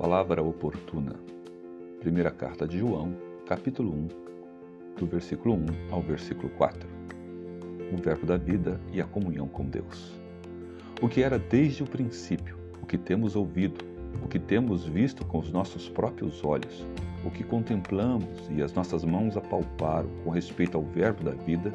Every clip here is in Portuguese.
Palavra oportuna. Primeira carta de João, capítulo 1, do versículo 1 ao versículo 4. O verbo da vida e a comunhão com Deus. O que era desde o princípio, o que temos ouvido, o que temos visto com os nossos próprios olhos, o que contemplamos e as nossas mãos apalparam com respeito ao verbo da vida,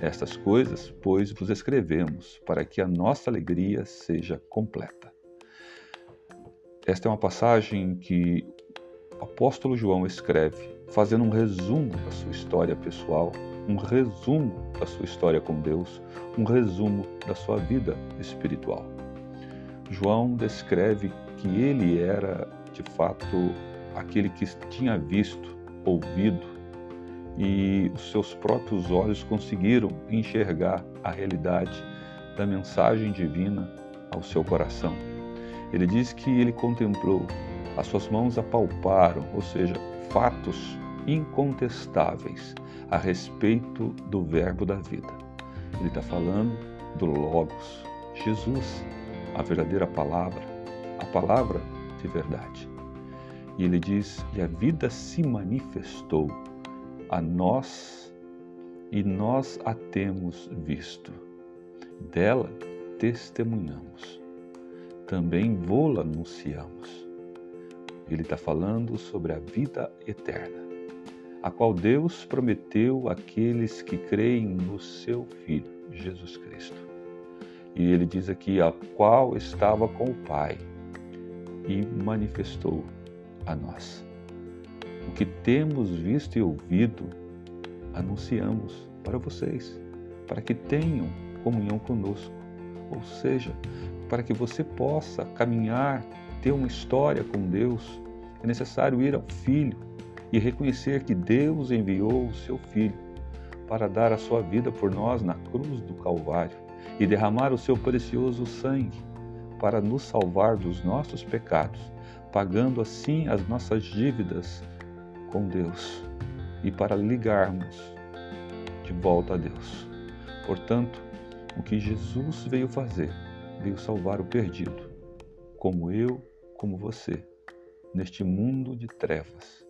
Estas coisas, pois, vos escrevemos, para que a nossa alegria seja completa. Esta é uma passagem que o apóstolo João escreve, fazendo um resumo da sua história pessoal, um resumo da sua história com Deus, um resumo da sua vida espiritual. João descreve que ele era, de fato, aquele que tinha visto, ouvido e os seus próprios olhos conseguiram enxergar a realidade da mensagem divina ao seu coração ele diz que ele contemplou, as suas mãos apalparam, ou seja, fatos incontestáveis a respeito do Verbo da vida. Ele está falando do Logos, Jesus, a verdadeira palavra, a palavra de verdade. E ele diz: E a vida se manifestou a nós e nós a temos visto. Dela testemunhamos também vô-la anunciamos. Ele está falando sobre a vida eterna, a qual Deus prometeu àqueles que creem no seu Filho, Jesus Cristo. E ele diz aqui, a qual estava com o Pai e manifestou a nós. O que temos visto e ouvido, anunciamos para vocês, para que tenham comunhão conosco. Ou seja, para que você possa caminhar, ter uma história com Deus, é necessário ir ao Filho e reconhecer que Deus enviou o seu Filho para dar a sua vida por nós na cruz do Calvário e derramar o seu precioso sangue para nos salvar dos nossos pecados, pagando assim as nossas dívidas com Deus e para ligarmos de volta a Deus. Portanto, o que Jesus veio fazer veio salvar o perdido, como eu, como você, neste mundo de trevas,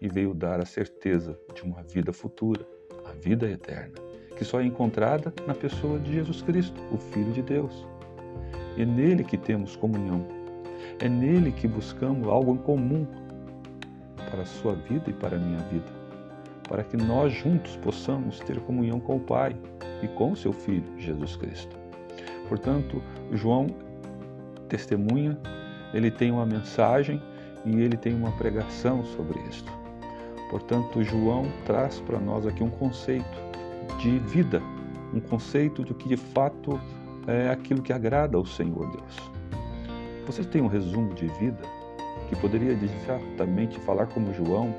e veio dar a certeza de uma vida futura, a vida eterna, que só é encontrada na pessoa de Jesus Cristo, o Filho de Deus. É nele que temos comunhão, é nele que buscamos algo em comum para a sua vida e para a minha vida, para que nós juntos possamos ter comunhão com o Pai e com o seu Filho, Jesus Cristo. Portanto, João testemunha, ele tem uma mensagem e ele tem uma pregação sobre isto. Portanto, João traz para nós aqui um conceito de vida, um conceito de que de fato é aquilo que agrada ao Senhor Deus. Você tem um resumo de vida que poderia exatamente falar como João,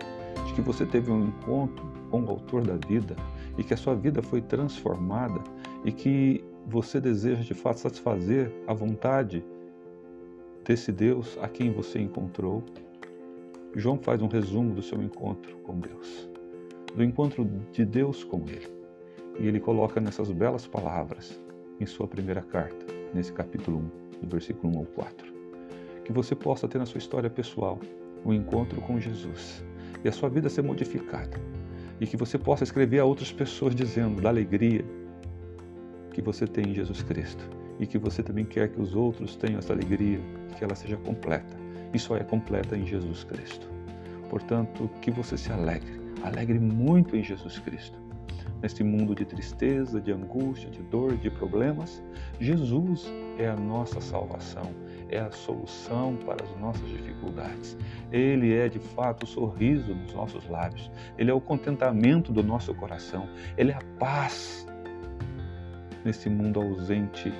de que você teve um encontro com o autor da vida e que a sua vida foi transformada e que você deseja de fato satisfazer a vontade desse Deus a quem você encontrou. João faz um resumo do seu encontro com Deus, do encontro de Deus com ele. E ele coloca nessas belas palavras em sua primeira carta, nesse capítulo 1, do versículo 1 ao 4. Que você possa ter na sua história pessoal o um encontro com Jesus e a sua vida ser modificada. E que você possa escrever a outras pessoas dizendo da alegria, que você tem em Jesus Cristo e que você também quer que os outros tenham essa alegria, que ela seja completa. E só é completa em Jesus Cristo. Portanto, que você se alegre, alegre muito em Jesus Cristo. Neste mundo de tristeza, de angústia, de dor, de problemas, Jesus é a nossa salvação, é a solução para as nossas dificuldades. Ele é de fato o sorriso nos nossos lábios, ele é o contentamento do nosso coração, ele é a paz nesse mundo ausente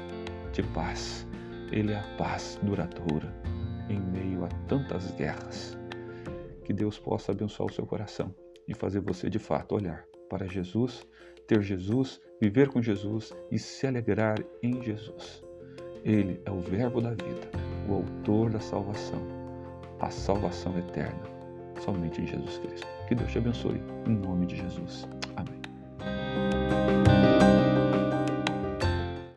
de paz. Ele é a paz duradoura em meio a tantas guerras. Que Deus possa abençoar o seu coração e fazer você de fato olhar para Jesus, ter Jesus, viver com Jesus e se alegrar em Jesus. Ele é o Verbo da vida, o Autor da salvação, a salvação eterna, somente em Jesus Cristo. Que Deus te abençoe, em nome de Jesus. Amém.